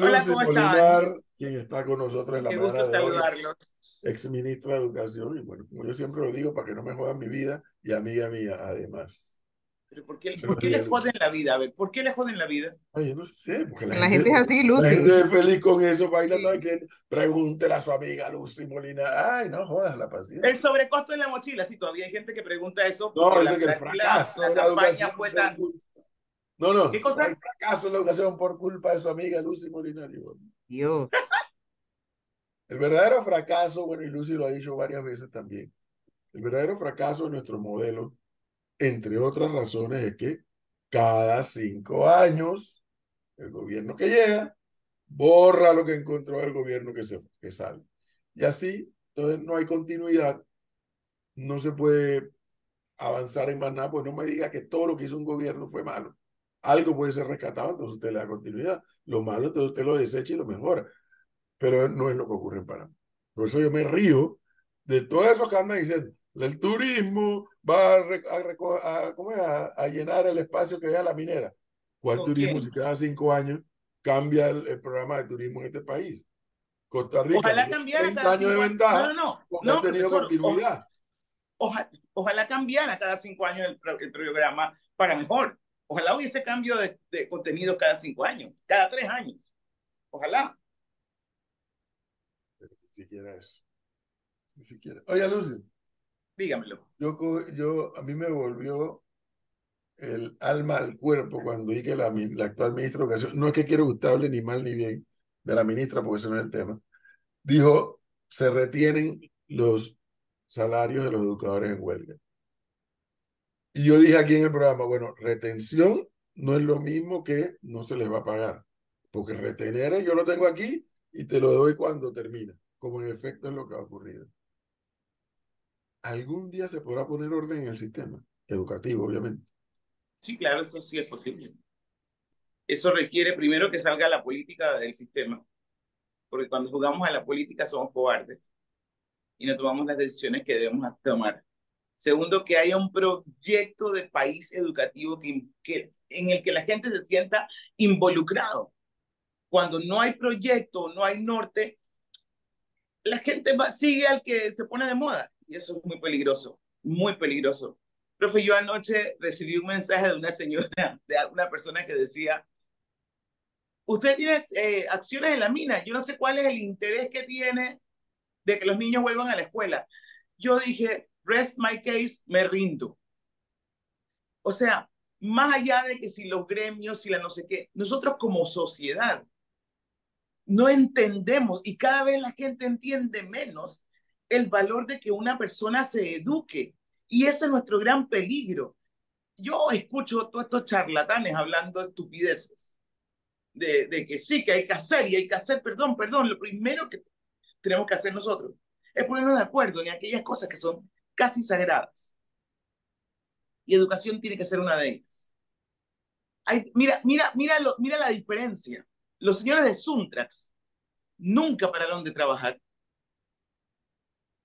Lucy Molinar, quien está con nosotros en la Qué mañana gusto de hoy, saludarlos. ex ministra de Educación, y bueno, como yo siempre lo digo, para que no me jodan mi vida, y amiga mía, además. Pero ¿por qué, Pero por qué les joden la vida? A ver, ¿por qué les joden la vida? Ay, yo no sé, porque la, La gente es así, la Lucy. gente es feliz con eso, baila Sí. cliente. Pregúntele a su amiga Lucy Molina. Ay, no jodas la paciencia. El sobrecosto en la mochila, sí, todavía hay gente que pregunta eso. No, la- que el la- fracaso la de la campaña educación fue tan- No, no, ¿Qué cosa? el fracaso de la educación por culpa de su amiga Lucy Molina. Digo, Dios. El verdadero fracaso, bueno, y Lucy lo ha dicho varias veces también, el verdadero fracaso de nuestro modelo, entre otras razones, es que cada cinco años el gobierno que llega borra lo que encontró el gobierno que, se, que sale. Y así, entonces no hay continuidad, no se puede avanzar en más nada, pues no me diga que todo lo que hizo un gobierno fue malo. Algo puede ser rescatado, entonces usted le da continuidad. Lo malo, entonces usted lo desecha y lo mejora pero no es lo que ocurre en Panamá. Por eso yo me río de todos esos que andan diciendo, el turismo va a, a a- ¿cómo es? a- llenar el espacio que deja la minera. ¿Cuál Ok. turismo si cada cinco años cambia el, el programa de turismo en este país? Costa Rica, Ojalá cambiara 30 cada años de ventaja No, no, no. no, ha tenido profesor, continuidad. o- oja- ojalá cambiara cada cinco años el, el programa para mejor. Ojalá hubiese cambio de, de contenido cada cinco años, cada tres años. Ojalá. Ni siquiera eso. Ni siquiera. Oye, Lucy, Dígamelo. yo, yo, a mí me volvió el alma al cuerpo cuando vi que la actual ministra de Educación, no es que quiero gustarle ni mal ni bien de la ministra, porque ese no es el tema, dijo, se retienen los salarios de los educadores en huelga. Y yo dije aquí en el programa, bueno, retención no es lo mismo que no se les va a pagar, porque retener yo lo tengo aquí y te lo doy cuando termina, como en efecto es lo que ha ocurrido. Algún día se podrá poner orden en el sistema educativo, obviamente. Sí, claro, eso sí es posible. Eso requiere primero que salga la política del sistema, porque cuando jugamos a la política somos cobardes y no tomamos las decisiones que debemos tomar. Segundo, que haya un proyecto de país educativo que, que, en el que la gente se sienta involucrado. Cuando no hay proyecto, no hay norte, la gente va, sigue al que se pone de moda y eso es muy peligroso, muy peligroso. Profe, yo anoche recibí un mensaje de una señora, de una persona que decía, usted tiene eh, acciones en la mina, yo no sé cuál es el interés que tiene de que los niños vuelvan a la escuela. Yo dije, rest my case, me rindo. O sea, más allá de que si los gremios, si la no sé qué, nosotros como sociedad no entendemos y cada vez la gente entiende menos el valor de que una persona se eduque. Y ese es nuestro gran peligro. Yo escucho todos estos charlatanes hablando de estupideces, de, que sí, que hay que hacer y hay que hacer, perdón, perdón, lo primero que tenemos que hacer nosotros es ponernos de acuerdo en aquellas cosas que son casi sagradas. Y educación tiene que ser una de ellas. Mira, mira, mira la diferencia. Los señores de Suntrax nunca pararon de trabajar.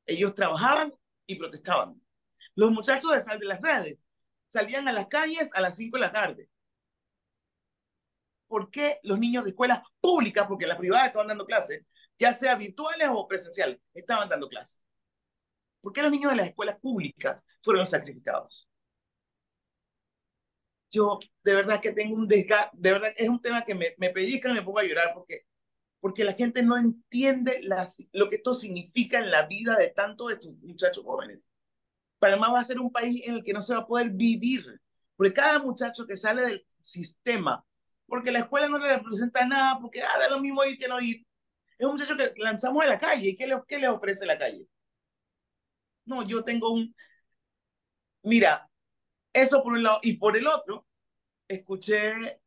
Ellos trabajaban y protestaban. Los muchachos de Sal de las Redes salían a las calles a las 5 de la tarde. ¿Por qué los niños de escuelas públicas, porque las privadas estaban dando clases, ya sea virtuales o presenciales, estaban dando clases? ¿Por qué los niños de las escuelas públicas fueron sacrificados? Yo de verdad que tengo un desgaste, de verdad es un tema que me, me pellizca y me pongo a llorar porque, porque la gente no entiende las, lo que esto significa en la vida de tantos de estos muchachos jóvenes. Panamá va a ser un país en el que no se va a poder vivir, porque cada muchacho que sale del sistema, porque la escuela no le representa nada, porque ah, da lo mismo ir que no ir, es un muchacho que lanzamos a la calle. ¿Y qué le, qué le ofrece la calle? No, yo tengo un... Mira, eso por un lado. Y por el otro, escuché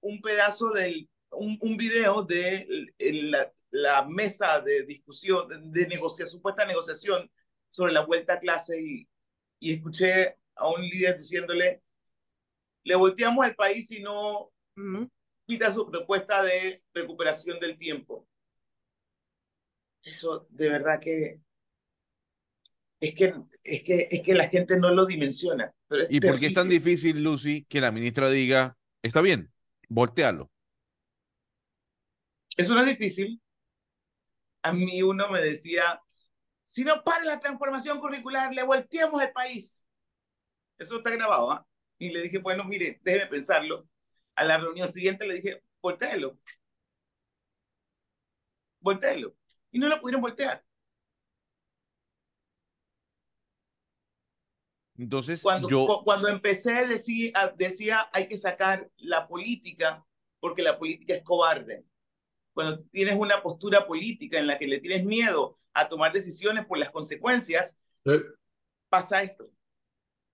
un pedazo del, un, un video de la, la, mesa de discusión, de, supuesta negociación sobre la vuelta a clase y, y escuché a un líder diciéndole, le volteamos el país si no uh -huh. quita su propuesta de recuperación del tiempo. Eso de verdad que es que, es que, es que la gente no lo dimensiona. Pero ¿Y por qué es tan difícil, Lucy, que la ministra diga, está bien, voltealo? Eso no es difícil. A mí uno me decía, si no para la transformación curricular, le volteamos el país. Eso está grabado, ¿ah? Y le dije, bueno, mire, déjeme pensarlo. A la reunión siguiente le dije, volteelo. Volteelo. Y no lo pudieron voltear. Entonces, cuando, yo... cuando empecé decía, decía hay que sacar la política porque la política es cobarde. Cuando tienes una postura política en la que le tienes miedo a tomar decisiones por las consecuencias, pasa esto.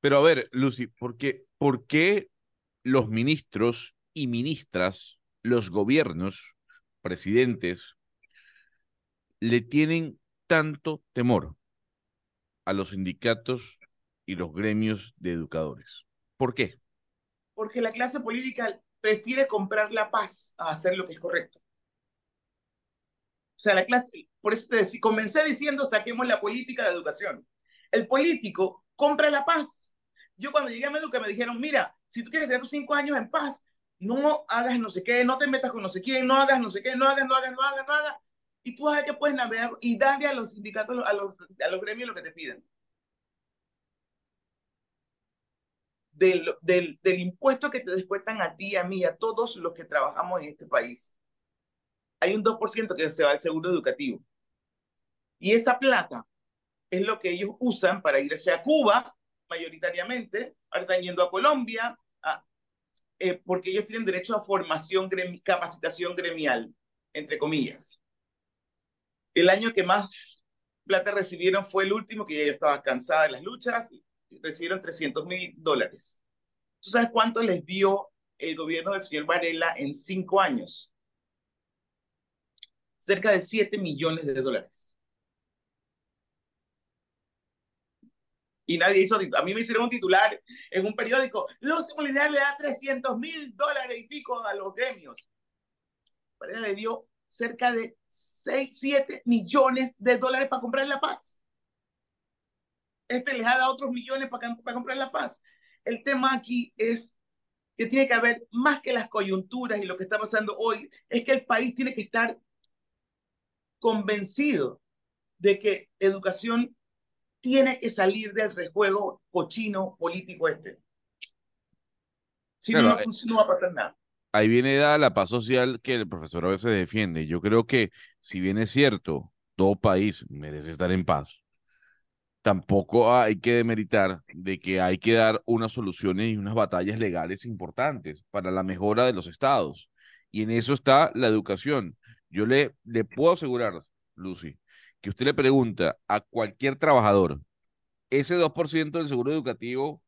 Pero a ver, Lucy, ¿por qué, ¿por qué los ministros y ministras, los gobiernos, presidentes, le tienen tanto temor a los sindicatos y los gremios de educadores? ¿Por qué? Porque la clase política prefiere comprar la paz a hacer lo que es correcto. O sea, la clase, por eso te comencé diciendo saquemos la política de educación. El político compra la paz. Yo cuando llegué a Meduca me dijeron, mira, si tú quieres tener tus cinco años en paz, no hagas no sé qué, no te metas con no sé quién, no hagas no sé qué, no hagas, no hagas, no hagas, no hagas. Y tú sabes que puedes navegar y darle a los sindicatos, a los, a los gremios lo que te piden. Del, impuesto que te descuentan a ti, a mí, a todos los que trabajamos en este país hay un 2% que se va al seguro educativo. Y esa plata es lo que ellos usan para irse a Cuba, mayoritariamente, ahora están yendo a Colombia, eh, porque ellos tienen derecho a formación, capacitación gremial, entre comillas. El año que más plata recibieron fue el último, que ya estaba cansada de las luchas, recibieron 300 mil dólares. ¿Tú sabes cuánto les dio el gobierno del señor Varela en cinco años? cerca de 7 millones de dólares. Y nadie hizo, a mí me hicieron un titular en un periódico, Lucy Molinar le da 300 mil dólares y pico a los gremios. Varela le dio cerca de 6, 7 millones de dólares para comprar la paz. Este les ha dado otros millones para, para comprar la paz. El tema aquí es que tiene que haber más que las coyunturas y lo que está pasando hoy, es que el país tiene que estar convencido de que educación tiene que salir del rejuego cochino político este. Si no, eh, no, va a pasar nada. Ahí viene dada la paz social que el profesor a veces defiende. Yo creo que, si bien es cierto, todo país merece estar en paz, tampoco hay que demeritar de que hay que dar unas soluciones y unas batallas legales importantes para la mejora de los estados. Y en eso está la educación. Yo le, le puedo asegurar, Lucy, que usted le pregunta a cualquier trabajador, ese 2% del seguro educativo,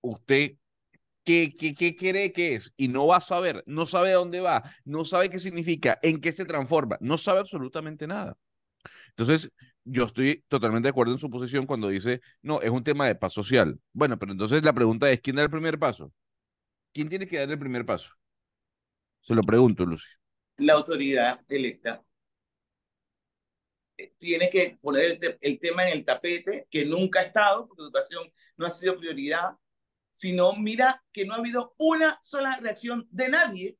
usted ¿Qué, qué, ¿Qué, cree que es? Y no va a saber, no sabe dónde va, no sabe qué significa, en qué se transforma, no sabe absolutamente nada. Entonces, yo estoy totalmente de acuerdo en su posición cuando dice, no, es un tema de paz social. Bueno, pero entonces la pregunta es, ¿quién da el primer paso? ¿Quién tiene que dar el primer paso? Se lo pregunto, Lucy la autoridad electa eh, tiene que poner el, tema en el tapete, que nunca ha estado, porque educación no ha sido prioridad, sino mira que no ha habido una sola reacción de nadie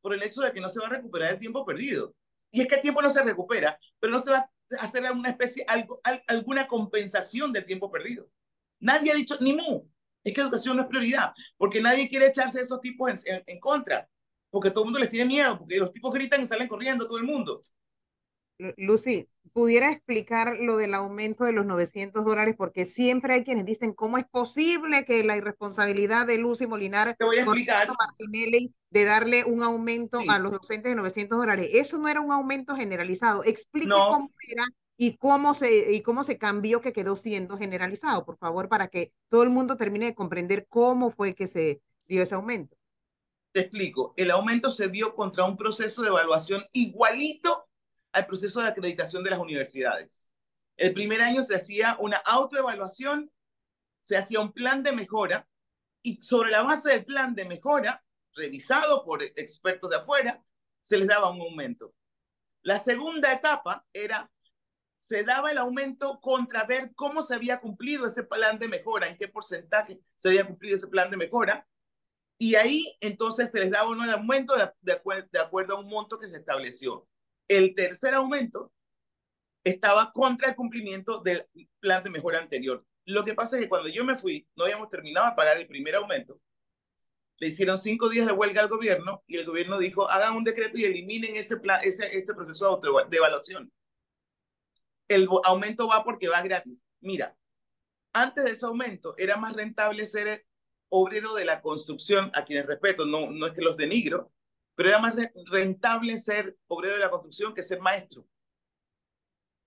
por el hecho de que no se va a recuperar el tiempo perdido. Y es que el tiempo no se recupera, pero no se va hacer alguna especie, algo, alguna compensación del tiempo perdido. Nadie ha dicho ni mu. Es que educación no es prioridad, porque nadie quiere echarse a esos tipos en, en contra porque todo el mundo les tiene miedo, porque los tipos gritan y salen corriendo todo el mundo. Lucy, ¿pudiera explicar lo del aumento de los 900 dólares? Porque siempre hay quienes dicen, ¿cómo es posible que la irresponsabilidad de Lucy Molinar Te voy a explicar. Martinelli de darle un aumento a los docentes de 900 dólares? Eso no era un aumento generalizado. Explique cómo era y cómo, se, y cómo se cambió que quedó siendo generalizado, por favor, para que todo el mundo termine de comprender cómo fue que se dio ese aumento. Te explico, el aumento se dio contra un proceso de evaluación igualito al proceso de acreditación de las universidades. El primer año se hacía una autoevaluación, se hacía un plan de mejora y sobre la base del plan de mejora, revisado por expertos de afuera, se les daba un aumento. La segunda etapa era, se daba el aumento contra ver cómo se había cumplido ese plan de mejora, en qué porcentaje se había cumplido ese plan de mejora, Y ahí entonces se les daba el aumento de acuerdo a un monto que se estableció. El tercer aumento estaba contra el cumplimiento del plan de mejora anterior. Lo que pasa es que cuando yo me fui, no habíamos terminado de pagar el primer aumento. Le hicieron cinco días de huelga al gobierno y el gobierno dijo, hagan un decreto y eliminen ese, plan, ese, proceso de evaluación. El aumento va porque va gratis. Mira, antes de ese aumento era más rentable ser obrero de la construcción, a quienes respeto, no, no es que los denigro, pero era más rentable ser obrero de la construcción que ser maestro.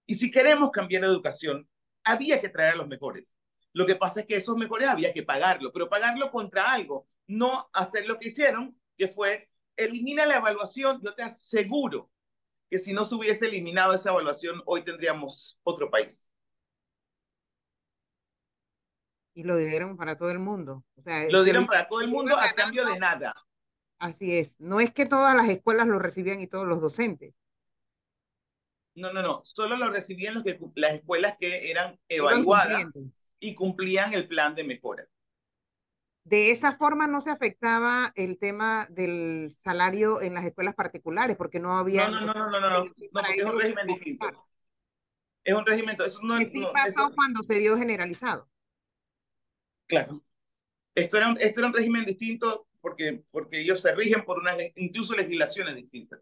Y si queremos cambiar la educación, había que traer a los mejores. Lo que pasa es que esos mejores había que pagarlo, pero pagarlo contra algo, no hacer lo que hicieron, que fue elimina la evaluación. Yo te aseguro que si no se hubiese eliminado esa evaluación, hoy tendríamos otro país. Y lo dieron para todo el mundo. O sea, lo dieron para todo el mundo a cambio de nada. Así es. No es que todas las escuelas lo recibían y todos los docentes. No, no, no. Solo lo recibían los que, las escuelas que eran evaluadas y cumplían el plan de mejora. De esa forma no se afectaba el tema del salario en las escuelas particulares, porque no había... No, no, no, no, no, no, es un régimen distinto. Es un régimen... Eso no, que sí pasó cuando se dio generalizado. Claro. Esto era, un, esto era un régimen distinto porque, porque ellos se rigen por unas incluso legislaciones distintas.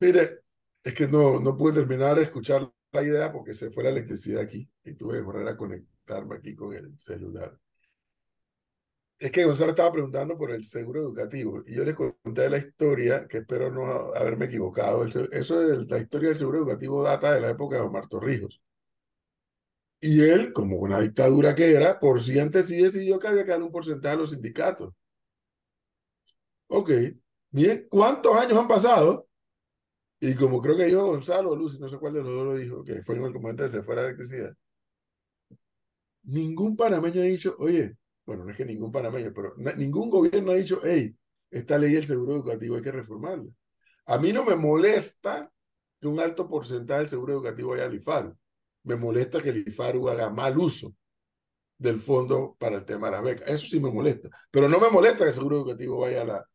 Mire, es que no, no pude terminar de escuchar la idea porque se fue la electricidad aquí y tuve que correr a conectarme aquí con el celular. Es que Gonzalo estaba preguntando por el seguro educativo y yo les conté la historia, que espero no haberme equivocado. Eso de la historia del seguro educativo data de la época de Omar Torrijos. Y él, como una dictadura que era, por si antes sí decidió que había que dar un porcentaje a los sindicatos. Ok, bien, ¿cuántos años han pasado? Y como creo que dijo Gonzalo Lucy, no sé cuál de los dos lo dijo, que fue en el comentario de se fue la electricidad. Ningún panameño ha dicho, oye, bueno, no es que ningún panameño, pero ningún gobierno ha dicho, hey, esta ley del seguro educativo hay que reformarla. A mí no me molesta que un alto porcentaje del seguro educativo vaya al IFARU me molesta que el IFARU haga mal uso del fondo para el tema de las becas. Eso sí me molesta. Pero no me molesta que el seguro educativo vaya a, la,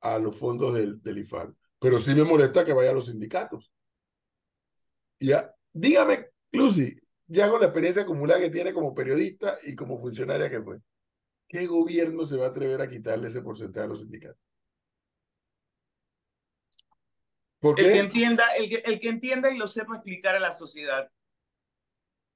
a los fondos del, del IFARU. Pero sí me molesta que vaya a los sindicatos. Ya, dígame, Lucy, ya con la experiencia acumulada que tiene como periodista y como funcionaria que fue, ¿qué gobierno se va a atrever a quitarle ese porcentaje a los sindicatos? El que entienda, el que, el que entienda y lo sepa explicar a la sociedad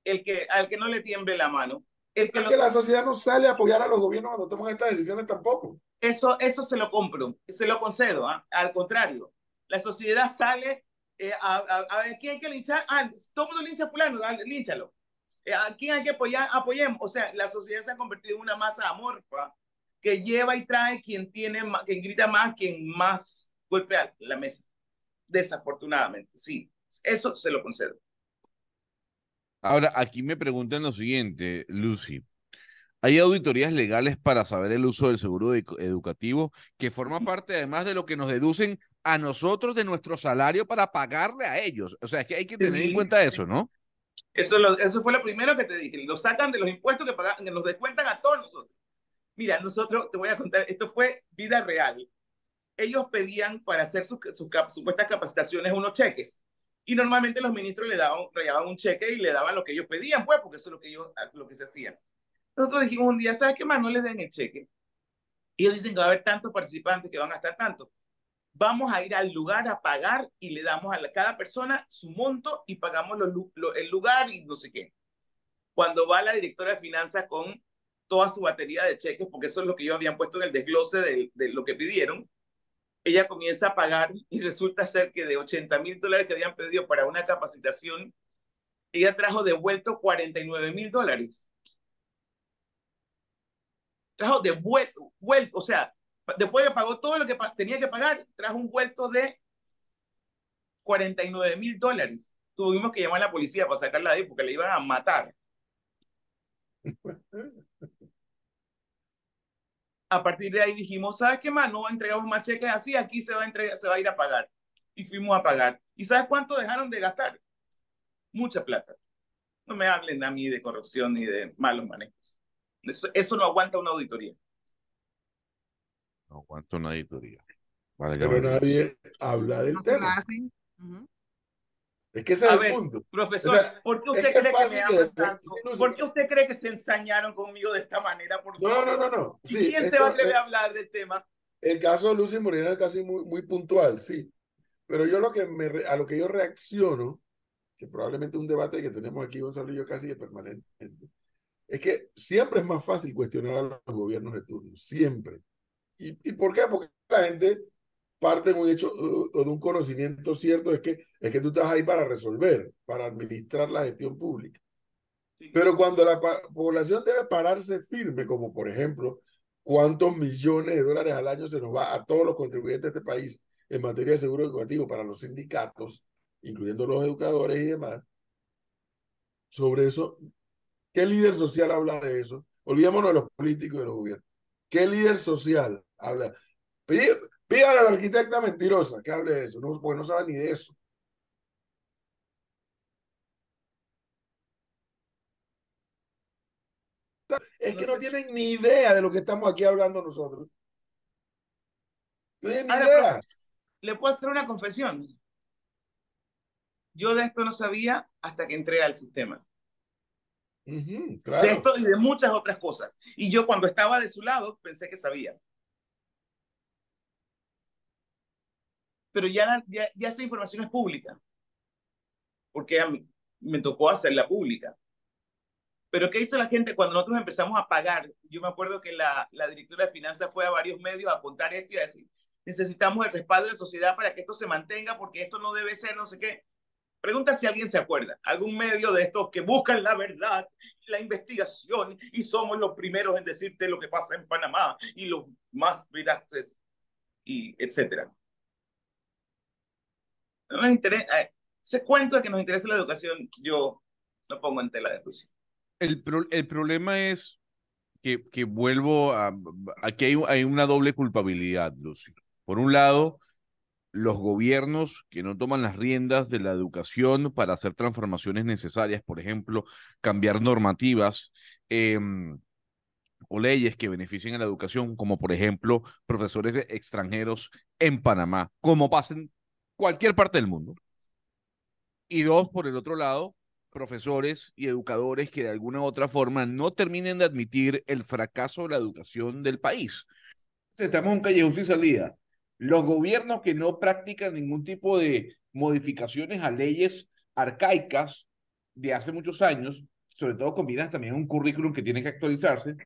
el que, al que no le tiemble la mano. El que, que la sociedad no sale a apoyar a los gobiernos cuando toman estas decisiones tampoco. Eso, eso se lo compro, se lo concedo. ¿ah? Al contrario, la sociedad sale eh, a, a, ver quién hay que linchar. Ah, todo mundo lincha a fulano, dale, línchalo. Eh, ¿A quién hay que apoyar? Apoyemos. O sea, la sociedad se ha convertido en una masa amorfa que lleva y trae quien tiene más, quien grita más, quien más golpea la mesa. Desafortunadamente, sí. Eso se lo concedo. Ahora, aquí me preguntan lo siguiente, Lucy. ¿Hay auditorías legales para saber el uso del seguro educativo que forma parte además de lo que nos deducen a nosotros de nuestro salario para pagarle a ellos? O sea, es que hay que tener en cuenta eso, ¿no? Eso, lo, eso fue lo primero que te dije. Lo sacan de los impuestos que, pagan, que nos descuentan a todos nosotros. Mira, nosotros, te voy a contar, esto fue vida real. Ellos pedían para hacer sus, sus supuestas capacitaciones unos cheques y normalmente los ministros le daban, le un cheque y le daban lo que ellos pedían, pues, porque eso es lo que, ellos, lo que se hacía. Nosotros dijimos un día, ¿sabes qué más? No les den el cheque. Y ellos dicen que va a haber tantos participantes que van a estar tantos. Vamos a ir al lugar a pagar y le damos a cada persona su monto y pagamos el lugar y no sé qué. Cuando va la directora de finanzas con toda su batería de cheques, porque eso es lo que ellos habían puesto en el desglose de, de lo que pidieron, ella comienza a pagar y resulta ser que de 80 mil dólares que habían pedido para una capacitación, ella trajo devuelto 49 mil dólares. Trajo devuelto, vuelto, o sea, después que pagó todo lo que tenía que pagar, trajo un vuelto de 49 mil dólares. Tuvimos que llamar a la policía para sacarla de ahí porque le iban a matar. a partir de ahí dijimos, ¿sabes qué más? No entregamos más cheques así, aquí se va, a entregar, se va a ir a pagar. Y fuimos a pagar. ¿Y sabes cuánto dejaron de gastar? Mucha plata. No me hablen a mí de corrupción ni de malos manejos. Eso, no aguanta una auditoría. No aguanta una auditoría. Pero nadie habla del tema. Es que ese es el punto. Profesor, ¿por qué usted cree que, me aman tanto? ¿Por qué usted cree que se ensañaron conmigo de esta manera? Por no, no, no, no. ¿Quién se va a atrever a hablar del tema? El caso de Lucy Moreno es casi muy, muy puntual, sí. Pero yo lo que me, a lo que yo reacciono, que probablemente es un debate que tenemos aquí Gonzalo y yo casi de permanente, es que siempre es más fácil cuestionar a los gobiernos de turno, siempre. ¿Y, ¿Y por qué? Porque la gente parte de un hecho o de un conocimiento cierto, es que, es que tú estás ahí para resolver, para administrar la gestión pública. Pero cuando la población debe pararse firme, como por ejemplo, cuántos millones de dólares al año se nos va a todos los contribuyentes de este país en materia de seguro educativo para los sindicatos, incluyendo los educadores y demás. Sobre eso, ¿qué líder social habla de eso? Olvidémonos de los políticos y de los gobiernos. ¿Qué líder social habla? Pídale a la arquitecta mentirosa que hable de eso, no, porque no sabe ni de eso. Es que no tienen ni idea de lo que estamos aquí hablando nosotros. No tienen ni idea. Le puedo hacer una confesión. Yo de esto no sabía hasta que entré al sistema. De esto y de muchas otras cosas. Y yo cuando estaba de su lado pensé que sabía. Pero ya, ya, ya esa información es pública. Porque a mí me tocó hacerla pública. Pero ¿qué hizo la gente cuando nosotros empezamos a pagar? Yo me acuerdo que la, la directora de finanzas fue a varios medios a contar esto y a decir, necesitamos el respaldo de la sociedad para que esto se mantenga, porque esto no debe ser no sé qué. Pregunta si alguien se acuerda, algún medio de estos que buscan la verdad, la investigación y somos los primeros en decirte lo que pasa en Panamá y los más veraces y etcétera. No nos interesa, eh, ese cuento de que nos interesa la educación, yo lo pongo en tela de juicio. El, el problema es que, que vuelvo a, aquí hay, hay una doble culpabilidad, Lucy. Por un lado, los gobiernos que no toman las riendas de la educación para hacer transformaciones necesarias, por ejemplo, cambiar normativas em, o leyes que beneficien a la educación, como por ejemplo profesores extranjeros en Panamá, como pasa en cualquier parte del mundo. Y dos, por el otro lado, profesores y educadores que de alguna u otra forma no terminen de admitir el fracaso de la educación del país. Estamos en un callejón sin salida los gobiernos que no practican ningún tipo de modificaciones a leyes arcaicas de hace muchos años, sobre todo combinan también un currículum que tiene que actualizarse.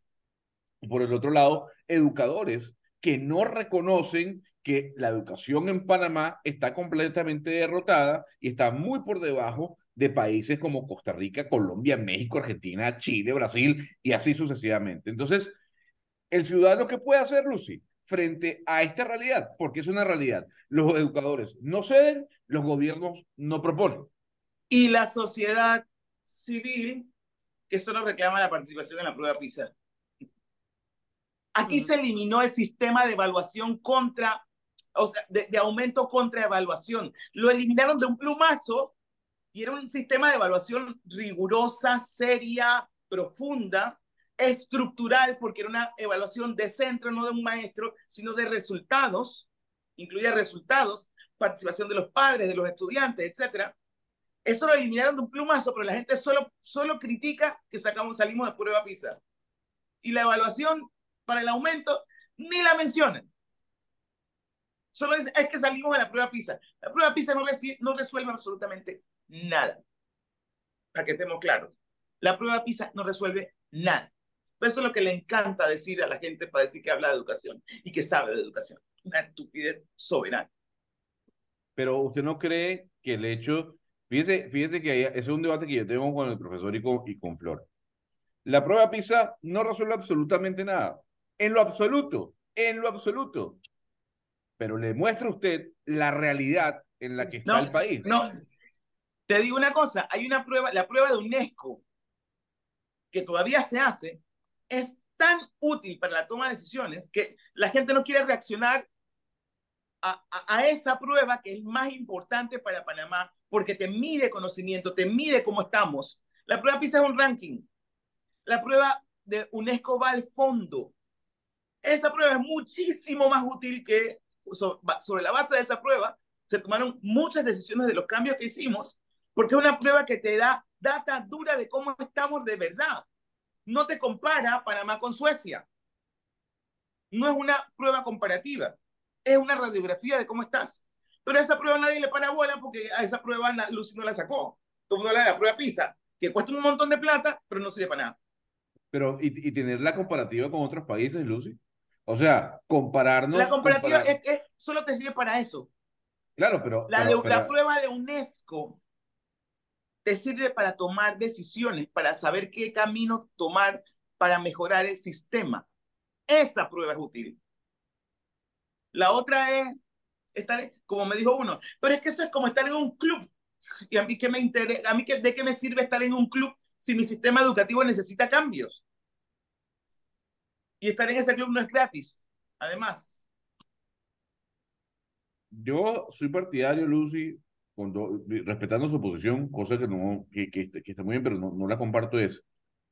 Y por el otro lado, educadores que no reconocen que la educación en Panamá está completamente derrotada y está muy por debajo de países como Costa Rica, Colombia, México, Argentina, Chile, Brasil y así sucesivamente. Entonces, el ciudadano que puede hacer, Lucy, frente a esta realidad, porque es una realidad. Los educadores no ceden, los gobiernos no proponen. Y la sociedad civil, que solo reclama la participación en la prueba PISA. Aquí se eliminó el sistema de evaluación contra, o sea, de, de aumento contra evaluación. Lo eliminaron de un plumazo y era un sistema de evaluación rigurosa, seria, profunda, estructural, porque era una evaluación de centro, no de un maestro, sino de resultados, incluía resultados, participación de los padres, de los estudiantes, etcétera. Eso lo eliminaron de un plumazo, pero la gente solo, solo critica que sacamos, salimos de prueba PISA. Y la evaluación para el aumento ni la mencionan. Solo es, es que salimos de la prueba PISA. La prueba PISA no, resuelve absolutamente nada. Para que estemos claros. La prueba PISA no resuelve nada. Eso es lo que le encanta decir a la gente para decir que habla de educación y que sabe de educación. Una estupidez soberana. Pero usted no cree que el hecho, fíjese, fíjese que ese es un debate que yo tengo con el profesor y con, y con Flor. La prueba PISA no resuelve absolutamente nada. En lo absoluto, en lo absoluto. Pero le muestra a usted la realidad en la que está el país. No, te digo una cosa, hay una prueba, la prueba de UNESCO, que todavía se hace, es tan útil para la toma de decisiones que la gente no quiere reaccionar a, a, esa prueba que es más importante para Panamá porque te mide conocimiento, te mide cómo estamos. La prueba PISA es un ranking. La prueba de UNESCO va al fondo. Esa prueba es muchísimo más útil que sobre la base de esa prueba se tomaron muchas decisiones de los cambios que hicimos, porque es una prueba que te da data dura de cómo estamos de verdad. No te compara Panamá con Suecia. No es una prueba comparativa, es una radiografía de cómo estás. Pero a esa prueba nadie le para bola porque a esa prueba Lucy no la sacó. Todo el mundo habla de la prueba PISA, que cuesta un montón de plata, pero no sirve para nada. Pero, ¿y, y tener la comparativa con otros países, Lucy? O sea, compararnos. La comparativa es, solo te sirve para eso. Claro, pero la, la prueba de UNESCO te sirve para tomar decisiones, para saber qué camino tomar para mejorar el sistema. Esa prueba es útil. La otra es estar, como me dijo uno, pero es que eso es como estar en un club. Y a mí, ¿qué me interesa? ¿A mí qué, de qué me sirve estar en un club si mi sistema educativo necesita cambios? Y estar en ese club no es gratis, además. Yo soy partidario, Lucy, respetando su posición, cosa que, no, que, que, está muy bien, pero no, no la comparto, es,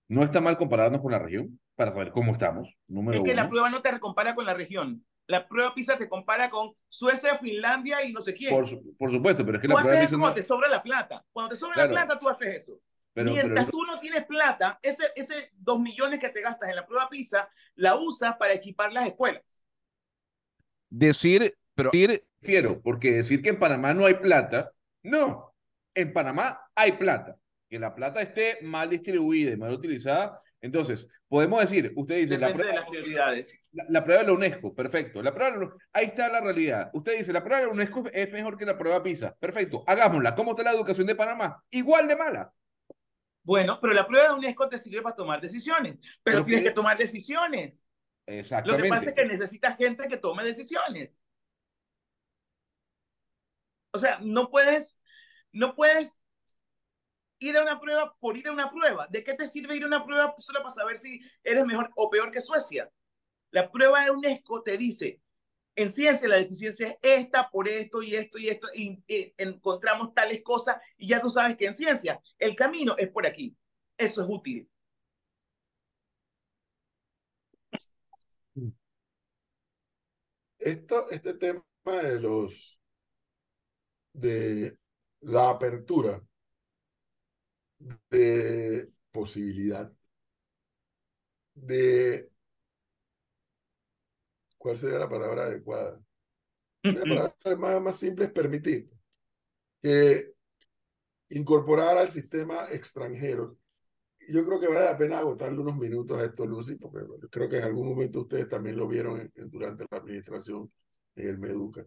no está mal compararnos con la región para saber cómo estamos. Número es que la prueba no te compara con la región. La prueba PISA te compara con Suecia, Finlandia y no sé quién. Por, por supuesto, pero es que la prueba PISA. cuando te sobra la plata. Cuando te sobra la plata, tú haces eso. Mientras tú no tienes plata, ese, ese dos millones que te gastas en la prueba PISA, la usas para equipar las escuelas. Decir, pero decir, quiero, porque decir que en Panamá no hay plata, no. En Panamá hay plata. Que la plata esté mal distribuida y mal utilizada. Entonces, podemos decir, usted dice, la prueba, de las prioridades. La, prueba de la UNESCO, perfecto. La prueba de ahí está la realidad. Usted dice, la prueba de la UNESCO es mejor que la prueba PISA. Perfecto, hagámosla. ¿Cómo está la educación de Panamá? Igual de mala. Bueno, pero la prueba de UNESCO te sirve para tomar decisiones, pero, tienes que tomar decisiones. Exactamente. Lo que pasa es que necesitas gente que tome decisiones. O sea, no puedes, no puedes ir a una prueba por ir a una prueba. ¿De qué te sirve ir a una prueba solo para saber si eres mejor o peor que Suecia? La prueba de UNESCO te dice, en ciencia la deficiencia es esta, por esto y esto y esto, y, encontramos tales cosas y ya tú sabes que en ciencia el camino es por aquí. Eso es útil. Esto, este tema de los de la apertura de posibilidad de ¿Cuál sería la palabra adecuada? La palabra más, más simple es permitir que incorporar al sistema extranjeros. Yo creo que vale la pena agotarle unos minutos a esto, Lucy, porque creo que en algún momento ustedes también lo vieron durante la administración en el Meduca.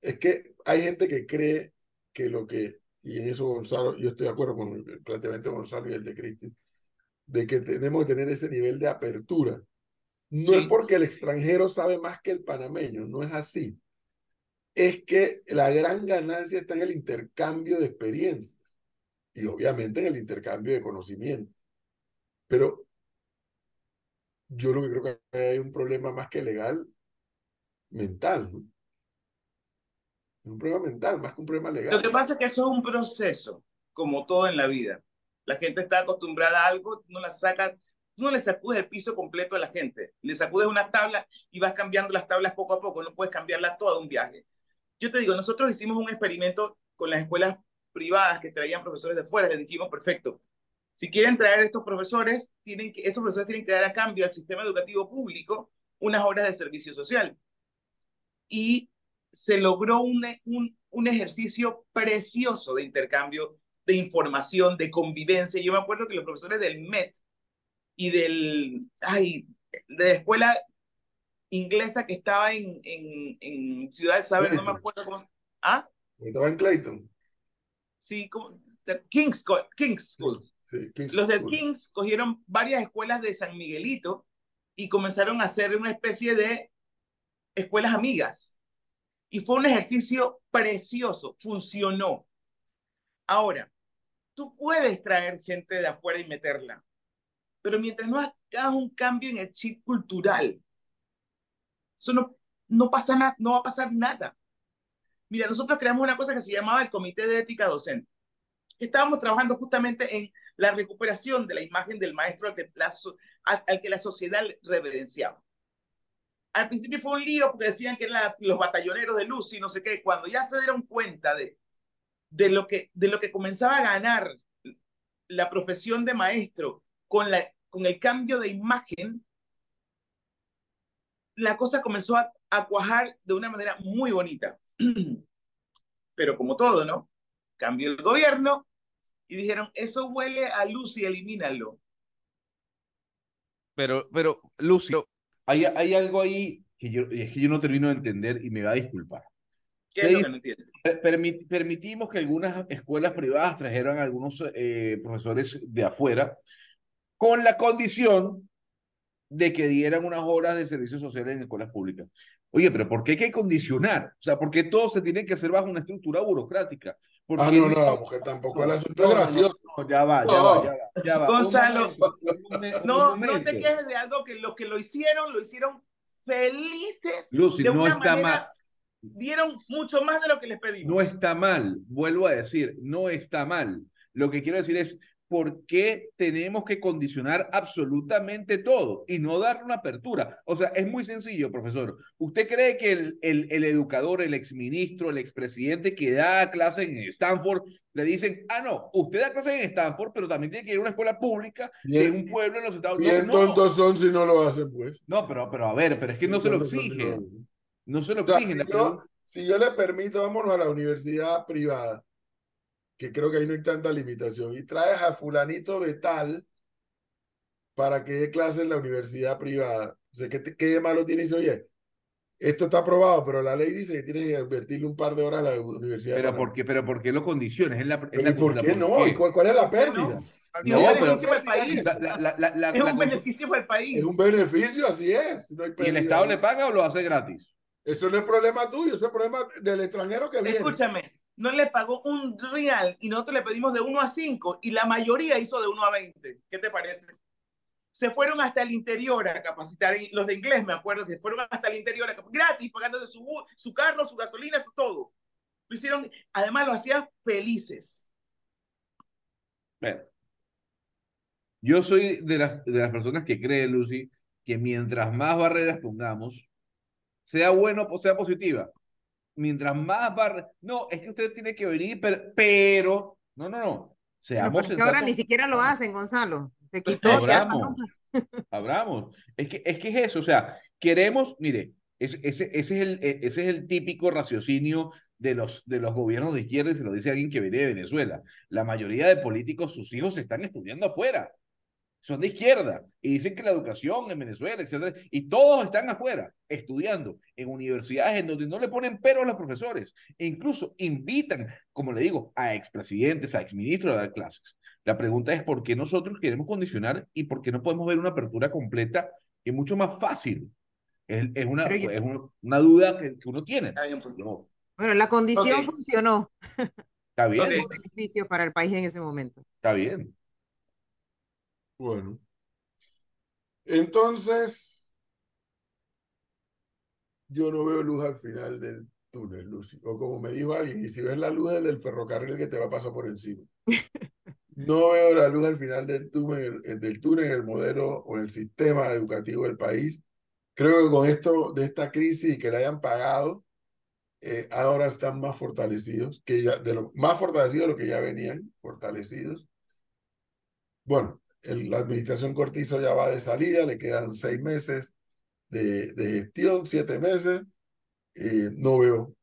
Es que hay gente que cree que lo que, y en eso Gonzalo, yo estoy de acuerdo con el planteamiento de Gonzalo y el de Cristi, de que tenemos que tener ese nivel de apertura no es porque el extranjero sabe más que el panameño, no es así. Es que la gran ganancia está en el intercambio de experiencias y obviamente en el intercambio de conocimiento. Pero yo lo que creo que hay un problema más que legal, mental. Un problema mental, más que un problema legal. Lo que pasa es que eso es un proceso, como todo en la vida. La gente está acostumbrada a algo, no la saca no le sacudes el piso completo a la gente, le sacudes unas tablas y vas cambiando las tablas poco a poco, no puedes cambiarlas toda un viaje. Yo te digo, nosotros hicimos un experimento con las escuelas privadas que traían profesores de fuera, les dijimos, perfecto, si quieren traer estos profesores, tienen que, estos profesores tienen que dar a cambio al sistema educativo público unas horas de servicio social. Y se logró un, un, un ejercicio precioso de intercambio de información, de convivencia. Yo me acuerdo que los profesores del MET y del, ay, de la escuela inglesa que estaba en, en, en Ciudad del Saber, no me acuerdo cómo. ¿Ah? Estaba en Clayton. Sí, como, King's, King's School. Sí, King's Los de King's cogieron varias escuelas de San Miguelito y comenzaron a hacer una especie de escuelas amigas. Y fue un ejercicio precioso, funcionó. Ahora, tú puedes traer gente de afuera y meterla, pero mientras no hagas un cambio en el chip cultural, eso no, no, pasa nada, no va a pasar nada. Mira, nosotros creamos una cosa que se llamaba el Comité de Ética Docente. Estábamos trabajando justamente en la recuperación de la imagen del maestro al que al, que la sociedad reverenciaba. Al principio fue un lío porque decían que eran los batalloneros de luz y no sé qué. Cuando ya se dieron cuenta de, de, lo, que, de lo que comenzaba a ganar la profesión de maestro con, la, con el cambio de imagen, la cosa comenzó a, a cuajar de una manera muy bonita. Pero como todo, ¿no? Cambió el gobierno y dijeron, eso huele a luz y elimínalo. Pero, pero, Lucio, hay, hay algo ahí que yo, es que yo no termino de entender y me va a disculpar. ¿Qué es lo que no entiendes? permitimos que algunas escuelas privadas trajeran a algunos eh, profesores de afuera con la condición de que dieran unas horas de servicio social en escuelas públicas. Oye, pero ¿por qué hay que condicionar? O sea, ¿por qué todo se tiene que hacer bajo una estructura burocrática? Porque ah, no, no, la mujer tampoco el asunto es gracioso. ya va, ya va, ya va, ya va. Gonzalo, no, no te quejes de algo que los que lo hicieron, lo hicieron felices. Lucy, de no está mal. Dieron mucho más de lo que les pedimos. No está mal, vuelvo a decir, no está mal. Lo que quiero decir es, ¿por qué tenemos que condicionar absolutamente todo y no darle una apertura? O sea, es muy sencillo, profesor. ¿Usted cree que el, el, el educador, el exministro, el expresidente que da clase en Stanford, le dicen, ah, no, usted da clase en Stanford, pero también tiene que ir a una escuela pública en un pueblo en los Estados Unidos? Bien tontos son si no lo hacen, pues. No, pero, pero a ver, pero es que no se lo exigen. No se lo exigen. si, yo, si yo le permito, vámonos a la universidad privada que creo que ahí no hay tanta limitación, y traes a fulanito de tal para que dé clase en la universidad privada. O sea, ¿qué, qué malo tiene? Oye, esto está aprobado, pero la ley dice que tienes que invertirle un par de horas a la universidad. Pero ¿por qué, pero por qué lo condiciones? Es la, ¿Por qué no? ¿Cuál, es la pérdida? No, es un beneficio para el país. es un beneficio para el país. Es un beneficio, así es. ¿Y el Estado le paga o lo hace gratis? Eso no es problema tuyo, eso es problema del extranjero que viene. Escúchame, no le pagó un real y nosotros le pedimos de 1 a 5 y la mayoría hizo de 1 a 20. ¿Qué te parece? Se fueron hasta el interior a capacitar, los de inglés me acuerdo que se fueron hasta el interior a gratis, pagando su, su carro, su gasolina, su todo. Lo hicieron, además lo hacían felices. Bueno, yo soy de las, de las personas que cree, Lucy, que mientras más barreras pongamos, sea bueno o sea positiva, mientras más barra, no, es que usted tiene que venir, pero, no, no, no. Seamos ahora ni siquiera lo hacen, Gonzalo. Se quitó. Abramos. Abramos. Es que, es que es eso, o sea, queremos, mire, ese, ese, es el, e, ese es el típico raciocinio de los, de los gobiernos de izquierda y se lo dice alguien que viene de Venezuela. La mayoría de políticos, sus hijos están estudiando afuera son de izquierda y dicen que la educación en Venezuela, etcétera, y todos están afuera estudiando en universidades en donde no le ponen pero a los profesores e incluso invitan, como le digo, a expresidentes, a exministros a dar clases. La pregunta es por qué nosotros queremos condicionar y por qué no podemos ver una apertura completa y mucho más fácil. Es, es, una, es una, duda que, uno tiene. Bueno, la condición funcionó. Está bien. Un beneficio para el país en ese momento. Está bien. Bueno, entonces yo no veo luz al final del túnel, Lucy. O como me dijo alguien, y si ves la luz del ferrocarril que te va a pasar por encima. No veo la luz al final del túnel, del túnel, el modelo o el sistema educativo del país. Creo que con esto de esta crisis y que la hayan pagado, eh, ahora están más fortalecidos, que ya, de lo, más fortalecidos de lo que ya venían, fortalecidos. Bueno, la administración Cortizo ya va de salida, le quedan seis meses de, de gestión, siete meses. Eh, no veo.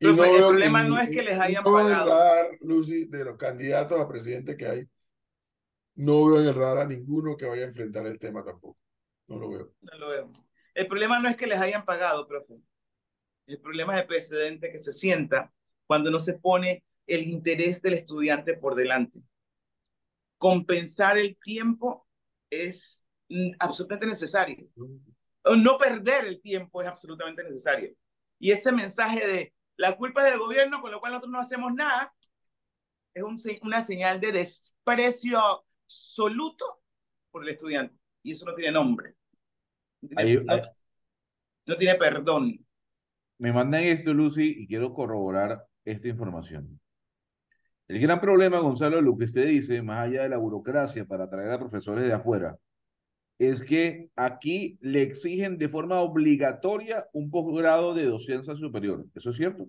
Y no el problema no es que les hayan pagado. radar, Lucy, de los candidatos a presidente que hay, no veo en el radar a ninguno que vaya a enfrentar el tema tampoco. No lo veo. No lo veo. El problema no es que les hayan pagado, profe. El problema es el precedente que se sienta cuando no se pone el interés del estudiante por delante compensar el tiempo es absolutamente necesario. No perder el tiempo es absolutamente necesario. Y ese mensaje de la culpa es del gobierno, con lo cual nosotros no hacemos nada, es una señal de desprecio absoluto por el estudiante. Y eso no tiene nombre. no tiene perdón. Me mandan esto, Lucy, y quiero corroborar esta información. El gran problema, Gonzalo, lo que usted dice, más allá de la burocracia para traer a profesores de afuera, es que aquí le exigen de forma obligatoria un posgrado de docencia superior. ¿Eso es cierto?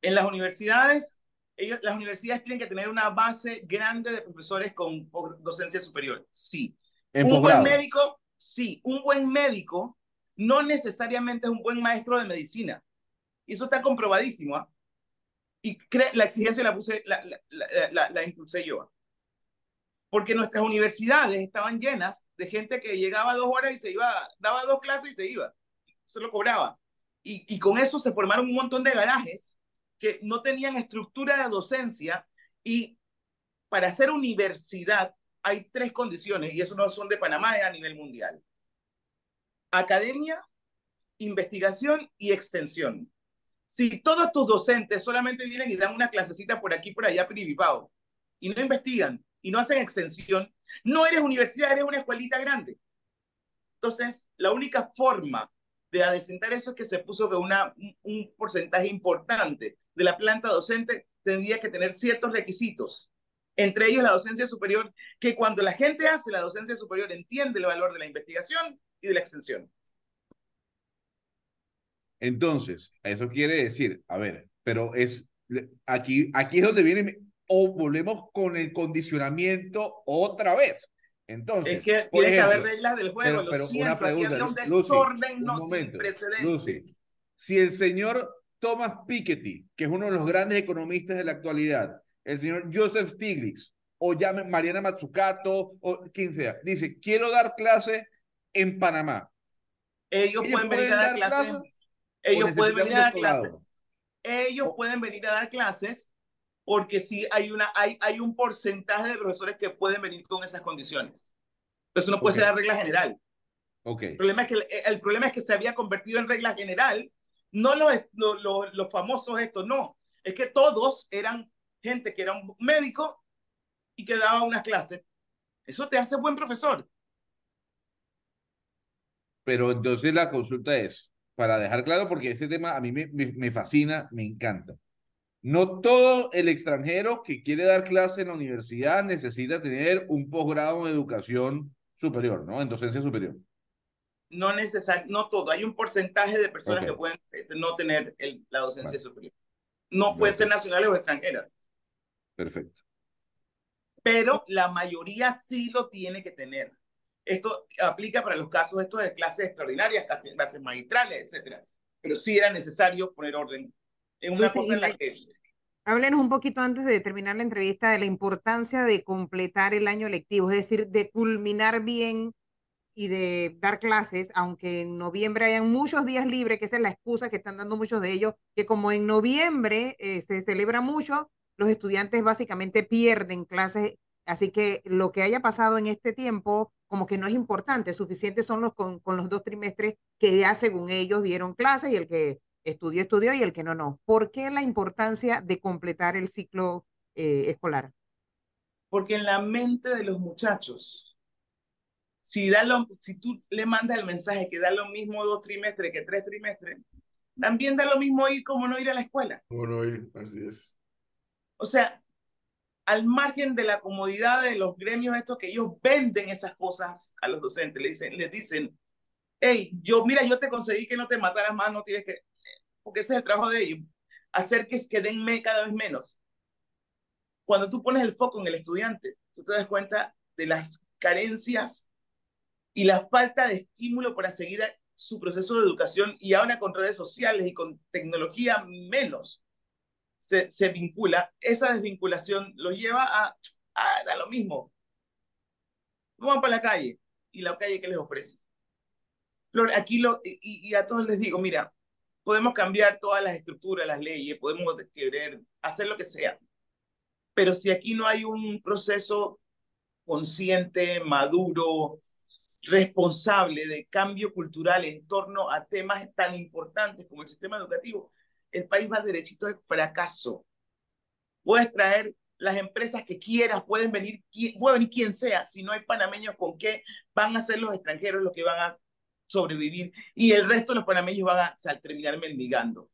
En las universidades, ellos, las universidades tienen que tener una base grande de profesores con docencia superior. Sí. un buen médico, sí. Un buen médico no necesariamente es un buen maestro de medicina. Y eso está comprobadísimo. ¿ah? Y la exigencia la, puse, la, la, la impulsé yo porque nuestras universidades estaban llenas de gente que llegaba dos horas y se iba, daba dos clases y se iba, se lo cobraba. Y, y con eso se formaron un montón de garajes que no tenían estructura de docencia y para hacer universidad hay tres condiciones y eso no son de Panamá, es a nivel mundial. Academia, investigación y extensión. Si todos tus docentes solamente vienen y dan una clasecita por aquí, por allá, privado, y no investigan, y no hacen extensión, no eres universidad, eres una escuelita grande. Entonces, la única forma de adecentar eso es que se puso que un porcentaje importante de la planta docente tendría que tener ciertos requisitos, entre ellos la docencia superior, que cuando la gente hace la docencia superior entiende el valor de la investigación y de la extensión. Entonces, eso quiere decir, a ver, pero es aquí, aquí es donde viene o volvemos con el condicionamiento otra vez. Entonces, es que tiene que haber reglas del juego. Pero, una pregunta, un desorden no momento, si el señor Thomas Piketty, que es uno de los grandes economistas de la actualidad, el señor Joseph Stiglitz, o llame Mariana Matsukato, o quien sea, dice, quiero dar clase en Panamá. Ellos, pueden, venir a dar clases. Ellos pueden venir a dar clases. Ellos pueden venir a dar clases porque sí hay, una, hay, hay un porcentaje de profesores que pueden venir con esas condiciones. Eso no puede ser la regla general. Okay. El, problema es que, el problema es que se había convertido en regla general, no los, los, los, famosos estos, no. Es que todos eran gente que era un médico y que daba unas clases. Eso te hace buen profesor. Pero entonces la consulta es, para dejar claro, porque ese tema a mí me, me fascina, me encanta. No todo el extranjero que quiere dar clase en la universidad necesita tener un posgrado en educación superior, ¿no? En docencia superior. No necesario, no todo. Hay un porcentaje de personas que pueden eh, no tener la docencia superior. No pueden ser nacionales o extranjeras. Perfecto. Pero la mayoría sí lo tiene que tener. Esto aplica para los casos estos de clases extraordinarias, clases magistrales, etcétera. Pero sí era necesario poner orden en una cosa en la que Háblenos un poquito antes de terminar la entrevista de la importancia de completar el año lectivo, es decir, de culminar bien y de dar clases, aunque en noviembre hayan muchos días libres, que esa es la excusa que están dando muchos de ellos, que como en noviembre eh, se celebra mucho, los estudiantes básicamente pierden clases, así que lo que haya pasado en este tiempo como que no es importante, suficientes son los con, con los dos trimestres que ya según ellos dieron clases y el que estudió, estudió y el que no, no. ¿Por qué la importancia de completar el ciclo eh, escolar? Porque en la mente de los muchachos, si, da lo, si tú le mandas el mensaje que da lo mismo dos trimestres que tres trimestres, también da lo mismo ir como no ir a la escuela. Como no ir, así es. O sea, al margen de la comodidad de los gremios estos que ellos venden esas cosas a los docentes, les dicen, les dicen, hey, yo, mira, yo te conseguí que no te mataras más, no tienes que, porque ese es el trabajo de ellos, hacer que, que cada vez menos. Cuando tú pones el foco en el estudiante, tú te das cuenta de las carencias y la falta de estímulo para seguir su proceso de educación y ahora con redes sociales y con tecnología menos se, vincula, esa desvinculación los lleva a, a lo mismo. Van para la calle y la calle que les ofrece. Flor, aquí lo, y, y a todos les digo, mira, podemos cambiar todas las estructuras, las leyes, podemos querer hacer lo que sea. Pero si aquí no hay un proceso consciente, maduro, responsable de cambio cultural en torno a temas tan importantes como el sistema educativo, el país va derechito al fracaso. Puedes traer las empresas que quieras, pueden venir, puede venir quien sea, si no hay panameños con qué van a ser los extranjeros los que van a sobrevivir y el resto de los panameños van a, terminar mendigando.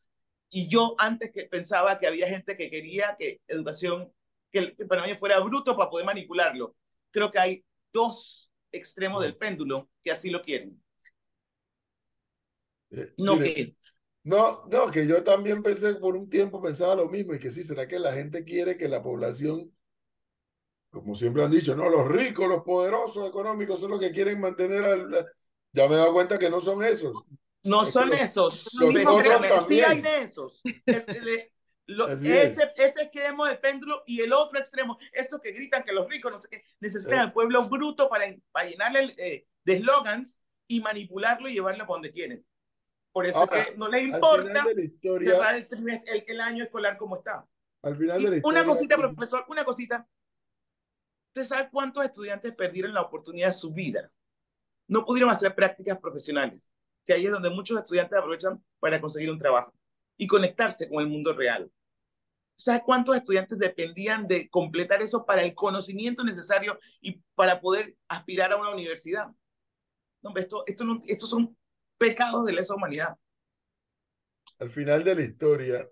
Y yo antes que pensaba que había gente que quería que educación, que el, panameño fuera bruto para poder manipularlo. Creo que hay dos extremo del péndulo que así lo quieren. Eh, no que no, no, que yo también pensé por un tiempo, pensaba lo mismo, y que sí, ¿será que la gente quiere que la población, como siempre han dicho, no, los ricos, los poderosos económicos son los que quieren mantener al... Ya me he dado cuenta que no son esos. No son esos. Los otros también. Sí hay de esos. ese, ese extremo del péndulo y el otro extremo, esos que gritan que los ricos no sé qué, necesitan al pueblo bruto para, para llenarle eh, de eslogans y manipularlo y llevarlo a donde quieren. Por eso que no le importa cerrar el, el, año escolar como está. Al final de la historia. Una cosita, profesor, una cosita. ¿Usted sabe cuántos estudiantes perdieron la oportunidad de su vida? No pudieron hacer prácticas profesionales, que ahí es donde muchos estudiantes aprovechan para conseguir un trabajo y conectarse con el mundo real. ¿Sabe cuántos estudiantes dependían de completar eso para el conocimiento necesario y para poder aspirar a una universidad? No, esto, esto, no, estos son pecados de lesa humanidad. Al final de la historia,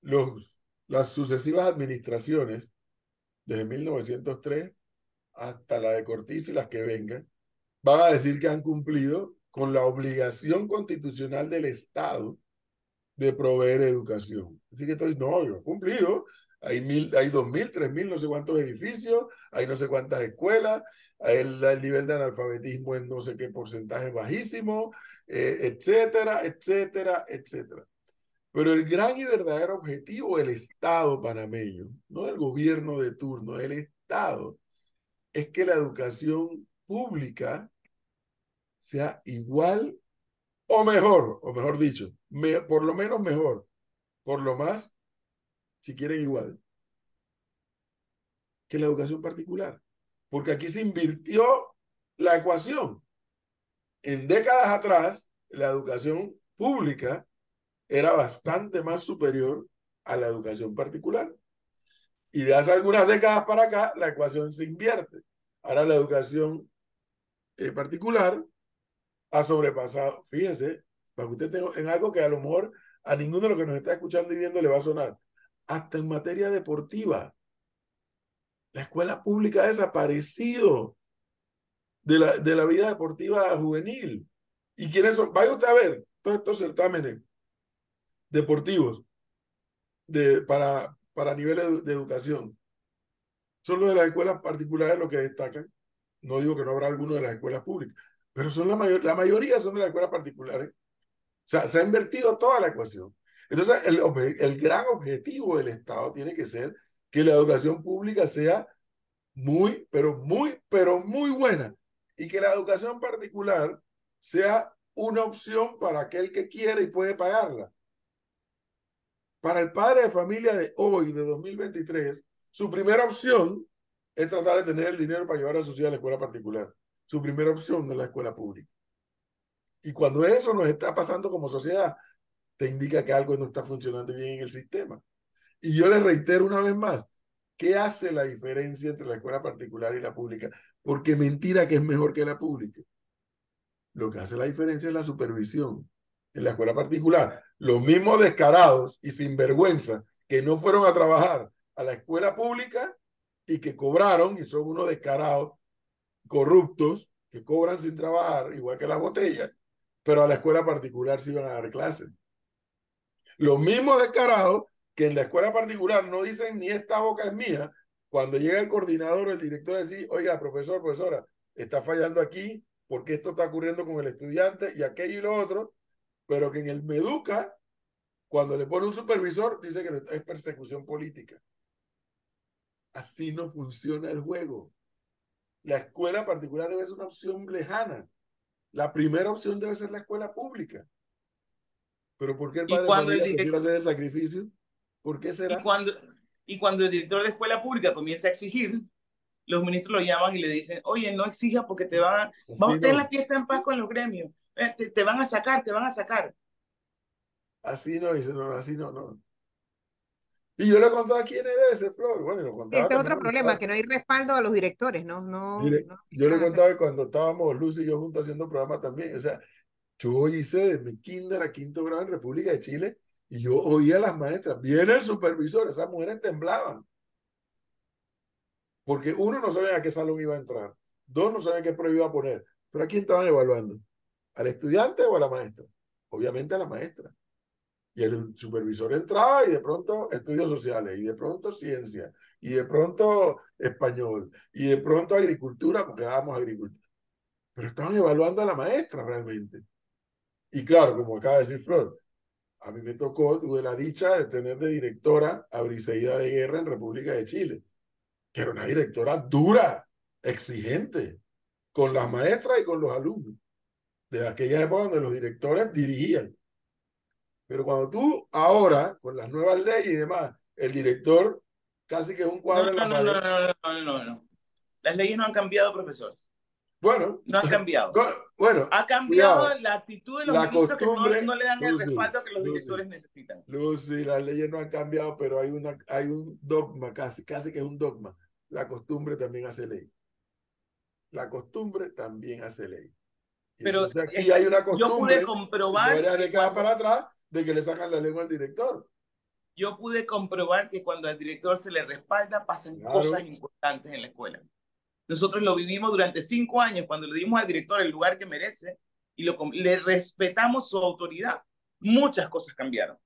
los, las sucesivas administraciones, desde 1903 hasta la de Cortiz y las que vengan, van a decir que han cumplido con la obligación constitucional del Estado de proveer educación. Así que entonces, no, yo cumplido, hay, mil, hay dos mil, tres mil, no sé cuántos edificios, hay no sé cuántas escuelas, el, el nivel de analfabetismo es no sé qué porcentaje bajísimo, eh, etcétera, etcétera, etcétera. Pero el gran y verdadero objetivo del Estado panameño, no del gobierno de turno, del Estado, es que la educación pública sea igual o mejor, o mejor dicho, por lo menos mejor, por lo más si quieren igual, que la educación particular. Porque aquí se invirtió la ecuación. En décadas atrás, la educación pública era bastante más superior a la educación particular. Y de hace algunas décadas para acá, la ecuación se invierte. Ahora la educación eh, particular ha sobrepasado, fíjense, para que usted tenga en algo que a lo mejor a ninguno de los que nos está escuchando y viendo le va a sonar hasta en materia deportiva. La escuela pública ha desaparecido de la, de la vida deportiva juvenil. ¿Y quiénes son? Vaya usted a ver todos estos certámenes deportivos de, para, para nivel de, educación. Son los de las escuelas particulares los que destacan. No digo que no habrá alguno de las escuelas públicas, pero son la, mayor, la mayoría son de las escuelas particulares. O sea, se ha invertido toda la ecuación. Entonces, el, gran objetivo del Estado tiene que ser que la educación pública sea muy, pero muy, pero muy buena y que la educación particular sea una opción para aquel que quiere y puede pagarla. Para el padre de familia de hoy, de 2023, su primera opción es tratar de tener el dinero para llevar a su hijos a la escuela particular. Su primera opción es la escuela pública. Y cuando eso nos está pasando como sociedad, te indica que algo no está funcionando bien en el sistema. Y yo le reitero una vez más, ¿qué hace la diferencia entre la escuela particular y la pública? Porque mentira que es mejor que la pública. Lo que hace la diferencia es la supervisión. En la escuela particular, los mismos descarados y sinvergüenza que no fueron a trabajar a la escuela pública y que cobraron, y son unos descarados corruptos que cobran sin trabajar, igual que la botella, pero a la escuela particular sí van a dar clases. Los mismos descarados que en la escuela particular no dicen ni esta boca es mía, cuando llega el coordinador, el director dice, oiga, profesor, profesora, está fallando aquí, porque esto está ocurriendo con el estudiante y aquello y lo otro, pero que en el Meduca, cuando le pone un supervisor, dice que es persecución política. Así no funciona el juego. La escuela particular debe ser una opción lejana. La primera opción debe ser la escuela pública. Pero ¿por qué el padre de familia quiere hacer el sacrificio? ¿Por qué será? Y cuando, y cuando el director de escuela pública comienza a exigir, los ministros lo llaman y le dicen, oye, no exijas porque te van a... vamos a tener la fiesta en paz con los gremios. Eh, te, van a sacar, te van a sacar. Así no, dice, no, así no, no. Y yo le he contado a quién era ese Flor. Bueno, lo contaba Ese es otro problema, que no hay respaldo a los directores, ¿no? no, yo le he contado que cuando estábamos Lucy y yo juntos haciendo programa también, o sea, yo hice de mi kinder a quinto grado en República de Chile y yo oía a las maestras, viene el supervisor, esas mujeres temblaban. Porque uno no sabe a qué salón iba a entrar, dos no saben qué prueba iba a poner. Pero ¿a quién estaban evaluando? ¿Al estudiante o a la maestra? Obviamente a la maestra. Y el supervisor entraba y de pronto estudios sociales, y de pronto ciencia, y de pronto español, y de pronto agricultura, porque dábamos agricultura. Pero estaban evaluando a la maestra realmente. Y claro, como acaba de decir Flor, a mí me tocó, tuve la dicha de tener de directora a Briseida de Guerra en República de Chile, que era una directora dura, exigente, con las maestras y con los alumnos, de aquella época donde los directores dirigían. Pero cuando tú ahora, con las nuevas leyes y demás, el director casi que es un cuadro en la no, no, no, no, no, no. Las leyes no han cambiado, profesor. Bueno. No han cambiado. bueno. Ha cambiado la actitud de los ministros que no, le dan el respaldo que los directores necesitan. Lucy, las leyes no han cambiado, pero hay, una, hay un dogma, casi, casi que es un dogma. La costumbre también hace ley. La costumbre también hace ley. pero aquí hay una costumbre. Yo pude comprobar. de quedar para atrás de que le sacan la lengua al director. Yo pude comprobar que cuando al director se le respalda pasan cosas importantes en la escuela. Nosotros lo vivimos durante cinco años cuando le dimos al director el lugar que merece y lo, le respetamos su autoridad. Muchas cosas cambiaron.